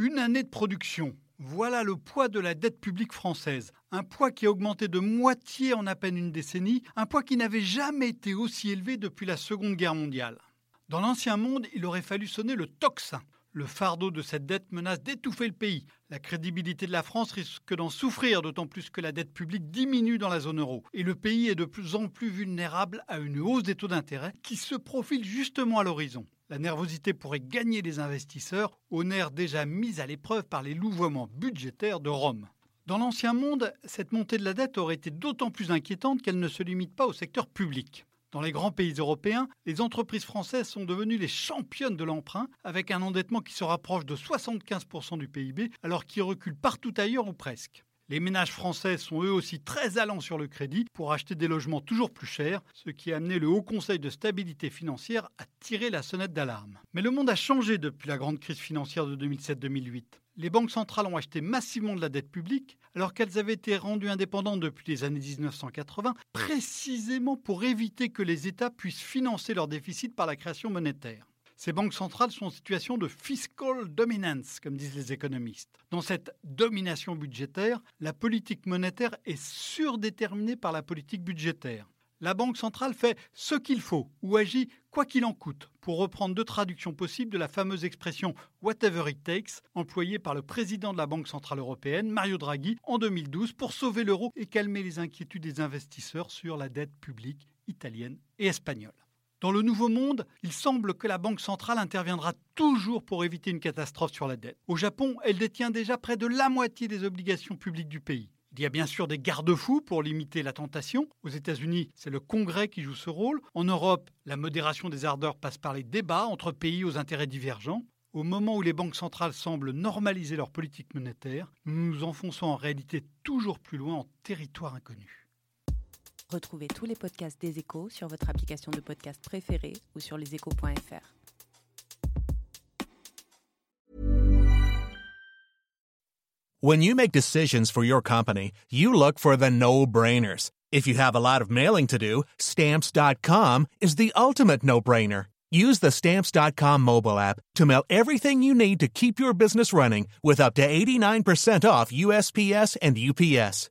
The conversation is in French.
Une année de production. Voilà le poids de la dette publique française. Un poids qui a augmenté de moitié en à peine une décennie, un poids qui n'avait jamais été aussi élevé depuis la Seconde Guerre mondiale. Dans l'ancien monde, il aurait fallu sonner le tocsin. Le fardeau de cette dette menace d'étouffer le pays. La crédibilité de la France risque d'en souffrir, d'autant plus que la dette publique diminue dans la zone euro. Et le pays est de plus en plus vulnérable à une hausse des taux d'intérêt qui se profile justement à l'horizon. La nervosité pourrait gagner les investisseurs, au nerf déjà mis à l'épreuve par les louvoiements budgétaires de Rome. Dans l'ancien monde, cette montée de la dette aurait été d'autant plus inquiétante qu'elle ne se limite pas au secteur public. Dans les grands pays européens, les entreprises françaises sont devenues les championnes de l'emprunt, avec un endettement qui se rapproche de 75% du PIB, alors qu'il recule partout ailleurs ou presque. Les ménages français sont eux aussi très allants sur le crédit pour acheter des logements toujours plus chers, ce qui a amené le Haut Conseil de stabilité financière à tirer la sonnette d'alarme. Mais le monde a changé depuis la grande crise financière de 2007-2008 les banques centrales ont acheté massivement de la dette publique, alors qu'elles avaient été rendues indépendantes depuis les années 1980, précisément pour éviter que les États puissent financer leur déficit par la création monétaire. Ces banques centrales sont en situation de fiscal dominance, comme disent les économistes. Dans cette domination budgétaire, la politique monétaire est surdéterminée par la politique budgétaire la Banque centrale fait ce qu'il faut ou agit quoi qu'il en coûte, pour reprendre deux traductions possibles de la fameuse expression whatever it takes, employée par le président de la Banque centrale européenne, Mario Draghi, en 2012 pour sauver l'euro et calmer les inquiétudes des investisseurs sur la dette publique italienne et espagnole. Dans le Nouveau Monde, il semble que la Banque centrale interviendra toujours pour éviter une catastrophe sur la dette. Au Japon, elle détient déjà près de la moitié des obligations publiques du pays. Il y a bien sûr des garde-fous pour limiter la tentation. Aux États-Unis, c'est le Congrès qui joue ce rôle. En Europe, la modération des ardeurs passe par les débats entre pays aux intérêts divergents. Au moment où les banques centrales semblent normaliser leur politique monétaire, nous nous enfonçons en réalité toujours plus loin en territoire inconnu. Retrouvez tous les podcasts des échos sur votre application de podcast préférée ou sur leséchos.fr. When you make decisions for your company, you look for the no-brainers. If you have a lot of mailing to do, stamps.com is the ultimate no-brainer. Use the stamps.com mobile app to mail everything you need to keep your business running with up to 89% off USPS and UPS.